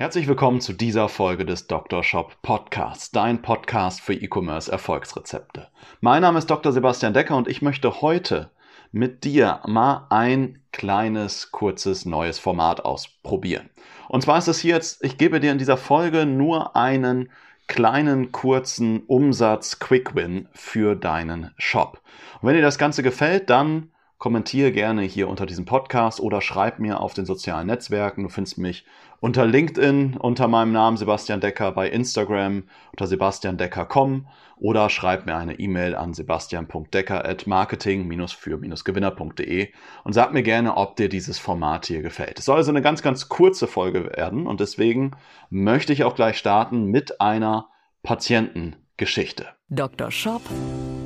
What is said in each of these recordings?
Herzlich willkommen zu dieser Folge des Dr. Shop Podcasts, dein Podcast für E-Commerce Erfolgsrezepte. Mein Name ist Dr. Sebastian Decker und ich möchte heute mit dir mal ein kleines, kurzes, neues Format ausprobieren. Und zwar ist es hier jetzt, ich gebe dir in dieser Folge nur einen kleinen, kurzen Umsatz Quick Win für deinen Shop. Und wenn dir das Ganze gefällt, dann kommentiere gerne hier unter diesem Podcast oder schreib mir auf den sozialen Netzwerken. Du findest mich unter LinkedIn unter meinem Namen Sebastian Decker, bei Instagram unter sebastiandecker.com oder schreib mir eine E-Mail an sebastian.decker at marketing-für-gewinner.de und sag mir gerne, ob dir dieses Format hier gefällt. Es soll also eine ganz, ganz kurze Folge werden und deswegen möchte ich auch gleich starten mit einer Patientengeschichte. Dr. Shop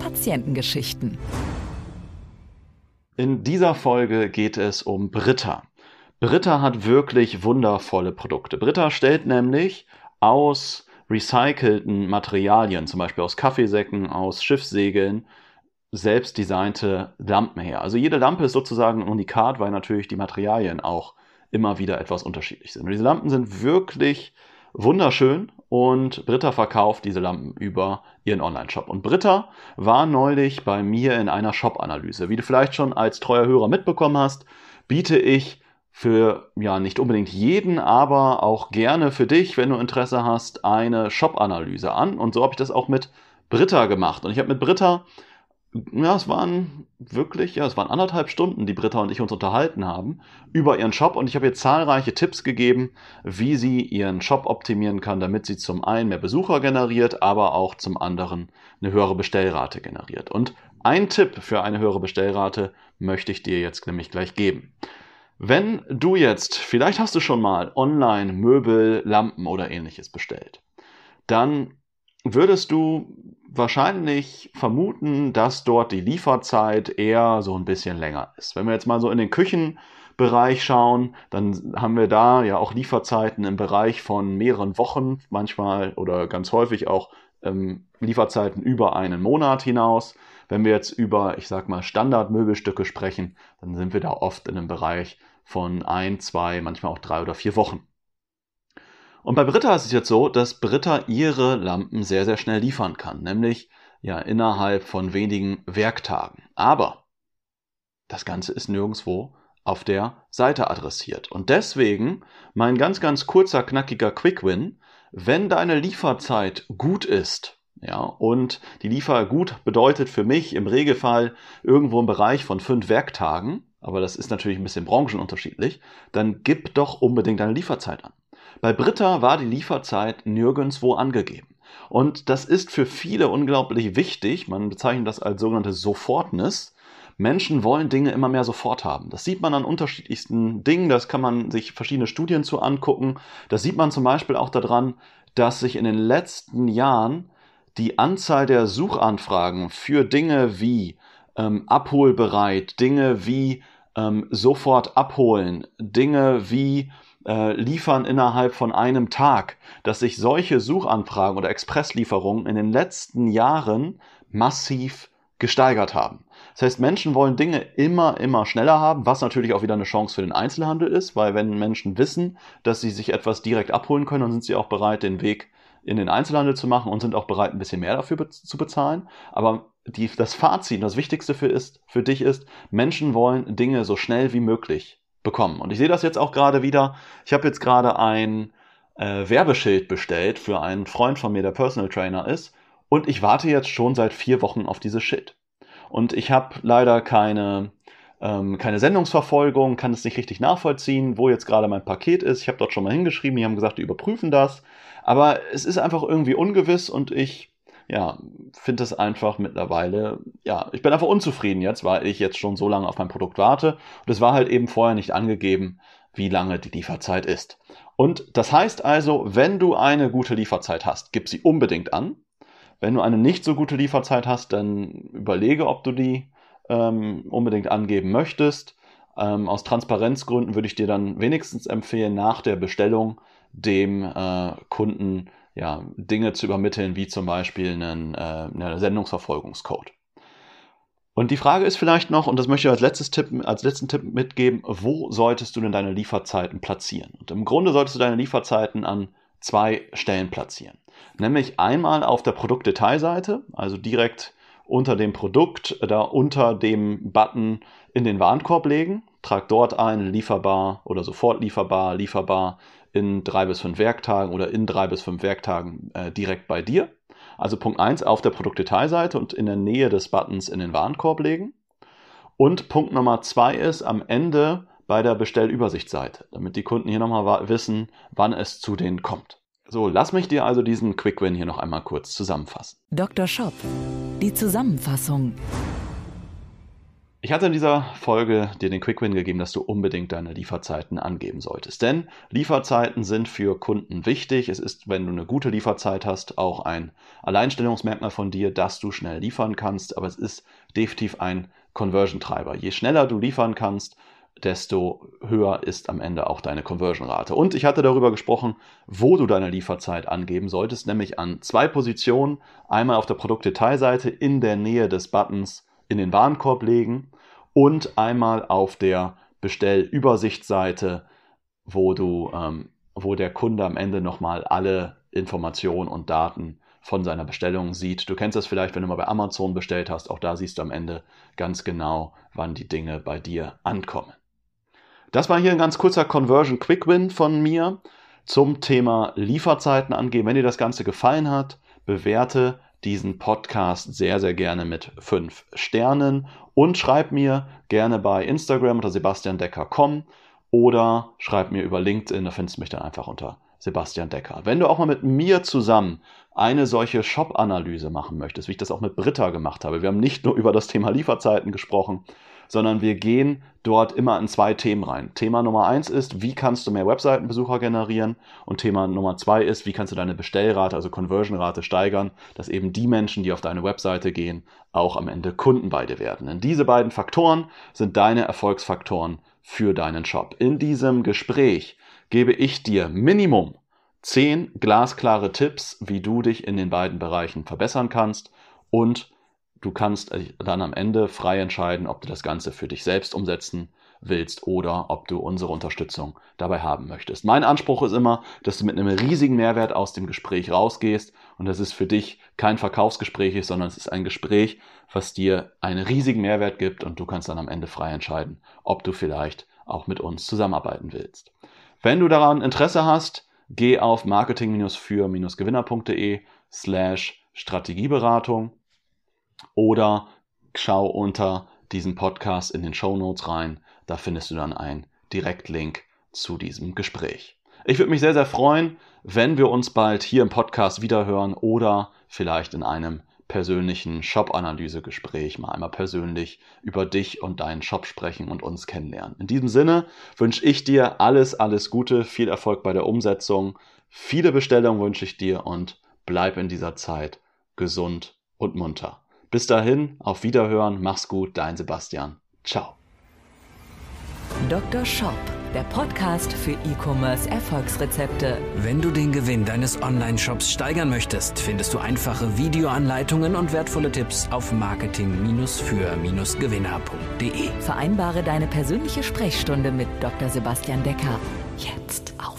Patientengeschichten. In dieser Folge geht es um Britta. Britta hat wirklich wundervolle Produkte. Britta stellt nämlich aus recycelten Materialien, zum Beispiel aus Kaffeesäcken, aus Schiffssegeln, selbst designte Lampen her. Also jede Lampe ist sozusagen ein Unikat, weil natürlich die Materialien auch immer wieder etwas unterschiedlich sind. Und diese Lampen sind wirklich wunderschön und Britta verkauft diese Lampen über ihren Online-Shop. Und Britta war neulich bei mir in einer Shop-Analyse. Wie du vielleicht schon als treuer Hörer mitbekommen hast, biete ich für ja nicht unbedingt jeden, aber auch gerne für dich, wenn du Interesse hast, eine Shop-Analyse an. Und so habe ich das auch mit Britta gemacht. Und ich habe mit Britta ja, es waren wirklich, ja, es waren anderthalb Stunden, die Britta und ich uns unterhalten haben über ihren Shop und ich habe ihr zahlreiche Tipps gegeben, wie sie ihren Shop optimieren kann, damit sie zum einen mehr Besucher generiert, aber auch zum anderen eine höhere Bestellrate generiert. Und ein Tipp für eine höhere Bestellrate möchte ich dir jetzt nämlich gleich geben. Wenn du jetzt, vielleicht hast du schon mal online Möbel, Lampen oder ähnliches bestellt, dann würdest du wahrscheinlich vermuten, dass dort die Lieferzeit eher so ein bisschen länger ist. Wenn wir jetzt mal so in den Küchenbereich schauen, dann haben wir da ja auch Lieferzeiten im Bereich von mehreren Wochen, manchmal oder ganz häufig auch ähm, Lieferzeiten über einen Monat hinaus. Wenn wir jetzt über, ich sag mal, Standardmöbelstücke sprechen, dann sind wir da oft in einem Bereich von ein, zwei, manchmal auch drei oder vier Wochen. Und bei Britta ist es jetzt so, dass Britta ihre Lampen sehr, sehr schnell liefern kann, nämlich ja innerhalb von wenigen Werktagen. Aber das Ganze ist nirgendwo auf der Seite adressiert. Und deswegen mein ganz, ganz kurzer, knackiger Quick Win. Wenn deine Lieferzeit gut ist, ja, und die Liefer gut bedeutet für mich im Regelfall irgendwo im Bereich von fünf Werktagen, aber das ist natürlich ein bisschen branchenunterschiedlich, dann gib doch unbedingt deine Lieferzeit an. Bei Britta war die Lieferzeit nirgendwo angegeben. Und das ist für viele unglaublich wichtig. Man bezeichnet das als sogenannte Sofortness. Menschen wollen Dinge immer mehr sofort haben. Das sieht man an unterschiedlichsten Dingen. Das kann man sich verschiedene Studien zu angucken. Das sieht man zum Beispiel auch daran, dass sich in den letzten Jahren die Anzahl der Suchanfragen für Dinge wie ähm, abholbereit, Dinge wie ähm, sofort abholen, Dinge wie äh, liefern innerhalb von einem Tag, dass sich solche Suchanfragen oder Expresslieferungen in den letzten Jahren massiv gesteigert haben. Das heißt, Menschen wollen Dinge immer, immer schneller haben, was natürlich auch wieder eine Chance für den Einzelhandel ist, weil wenn Menschen wissen, dass sie sich etwas direkt abholen können, dann sind sie auch bereit, den Weg in den Einzelhandel zu machen und sind auch bereit, ein bisschen mehr dafür be zu bezahlen. Aber die, das Fazit, das Wichtigste für, ist, für dich ist, Menschen wollen Dinge so schnell wie möglich bekommen. Und ich sehe das jetzt auch gerade wieder. Ich habe jetzt gerade ein äh, Werbeschild bestellt für einen Freund von mir, der Personal Trainer ist. Und ich warte jetzt schon seit vier Wochen auf dieses Schild. Und ich habe leider keine, ähm, keine Sendungsverfolgung, kann es nicht richtig nachvollziehen, wo jetzt gerade mein Paket ist. Ich habe dort schon mal hingeschrieben, die haben gesagt, die überprüfen das. Aber es ist einfach irgendwie ungewiss und ich ja, finde es einfach mittlerweile, ja, ich bin einfach unzufrieden jetzt, weil ich jetzt schon so lange auf mein Produkt warte. Und es war halt eben vorher nicht angegeben, wie lange die Lieferzeit ist. Und das heißt also, wenn du eine gute Lieferzeit hast, gib sie unbedingt an. Wenn du eine nicht so gute Lieferzeit hast, dann überlege, ob du die ähm, unbedingt angeben möchtest. Ähm, aus Transparenzgründen würde ich dir dann wenigstens empfehlen, nach der Bestellung dem äh, Kunden ja, Dinge zu übermitteln, wie zum Beispiel einen, äh, einen Sendungsverfolgungscode. Und die Frage ist vielleicht noch, und das möchte ich als, letztes Tipp, als letzten Tipp mitgeben, wo solltest du denn deine Lieferzeiten platzieren? Und im Grunde solltest du deine Lieferzeiten an zwei Stellen platzieren. Nämlich einmal auf der Produktdetailseite, also direkt unter dem Produkt, da unter dem Button in den Warenkorb legen. Trag dort ein, lieferbar oder sofort lieferbar, lieferbar in drei bis fünf Werktagen oder in drei bis fünf Werktagen äh, direkt bei dir. Also Punkt 1 auf der Produktdetailseite und in der Nähe des Buttons in den Warenkorb legen. Und Punkt Nummer 2 ist am Ende bei der Bestellübersichtsseite, damit die Kunden hier nochmal wissen, wann es zu denen kommt. So, lass mich dir also diesen Quick Win hier noch einmal kurz zusammenfassen. Dr. Shop, die Zusammenfassung. Ich hatte in dieser Folge dir den Quick Win gegeben, dass du unbedingt deine Lieferzeiten angeben solltest. Denn Lieferzeiten sind für Kunden wichtig. Es ist, wenn du eine gute Lieferzeit hast, auch ein Alleinstellungsmerkmal von dir, dass du schnell liefern kannst. Aber es ist definitiv ein Conversion-Treiber. Je schneller du liefern kannst, desto höher ist am Ende auch deine Conversion-Rate. Und ich hatte darüber gesprochen, wo du deine Lieferzeit angeben solltest, nämlich an zwei Positionen. Einmal auf der Produktdetailseite in der Nähe des Buttons in den Warenkorb legen und einmal auf der Bestellübersichtsseite, wo du, ähm, wo der Kunde am Ende nochmal alle Informationen und Daten von seiner Bestellung sieht. Du kennst das vielleicht, wenn du mal bei Amazon bestellt hast. Auch da siehst du am Ende ganz genau, wann die Dinge bei dir ankommen. Das war hier ein ganz kurzer Conversion Quick Win von mir zum Thema Lieferzeiten angehen. Wenn dir das Ganze gefallen hat, bewerte diesen Podcast sehr, sehr gerne mit fünf Sternen und schreib mir gerne bei Instagram unter sebastiandecker.com oder schreib mir über LinkedIn, da findest du mich dann einfach unter Sebastian Decker. Wenn du auch mal mit mir zusammen eine solche Shop-Analyse machen möchtest, wie ich das auch mit Britta gemacht habe, wir haben nicht nur über das Thema Lieferzeiten gesprochen, sondern wir gehen dort immer in zwei Themen rein. Thema Nummer eins ist, wie kannst du mehr Webseitenbesucher generieren? Und Thema Nummer zwei ist, wie kannst du deine Bestellrate, also Conversion-Rate steigern, dass eben die Menschen, die auf deine Webseite gehen, auch am Ende Kunden bei dir werden. Denn diese beiden Faktoren sind deine Erfolgsfaktoren für deinen Shop. In diesem Gespräch gebe ich dir Minimum zehn glasklare Tipps, wie du dich in den beiden Bereichen verbessern kannst und Du kannst dann am Ende frei entscheiden, ob du das Ganze für dich selbst umsetzen willst oder ob du unsere Unterstützung dabei haben möchtest. Mein Anspruch ist immer, dass du mit einem riesigen Mehrwert aus dem Gespräch rausgehst und dass es für dich kein Verkaufsgespräch ist, sondern es ist ein Gespräch, was dir einen riesigen Mehrwert gibt und du kannst dann am Ende frei entscheiden, ob du vielleicht auch mit uns zusammenarbeiten willst. Wenn du daran Interesse hast, geh auf marketing-für-gewinner.de slash Strategieberatung oder schau unter diesem Podcast in den Show Notes rein. Da findest du dann einen Direktlink zu diesem Gespräch. Ich würde mich sehr, sehr freuen, wenn wir uns bald hier im Podcast wiederhören oder vielleicht in einem persönlichen Shop-Analyse-Gespräch mal einmal persönlich über dich und deinen Shop sprechen und uns kennenlernen. In diesem Sinne wünsche ich dir alles, alles Gute, viel Erfolg bei der Umsetzung, viele Bestellungen wünsche ich dir und bleib in dieser Zeit gesund und munter. Bis dahin, auf Wiederhören, mach's gut, dein Sebastian. Ciao. Dr. Shop, der Podcast für E-Commerce Erfolgsrezepte. Wenn du den Gewinn deines Online-Shops steigern möchtest, findest du einfache Videoanleitungen und wertvolle Tipps auf marketing-für-gewinner.de. Vereinbare deine persönliche Sprechstunde mit Dr. Sebastian Decker jetzt auf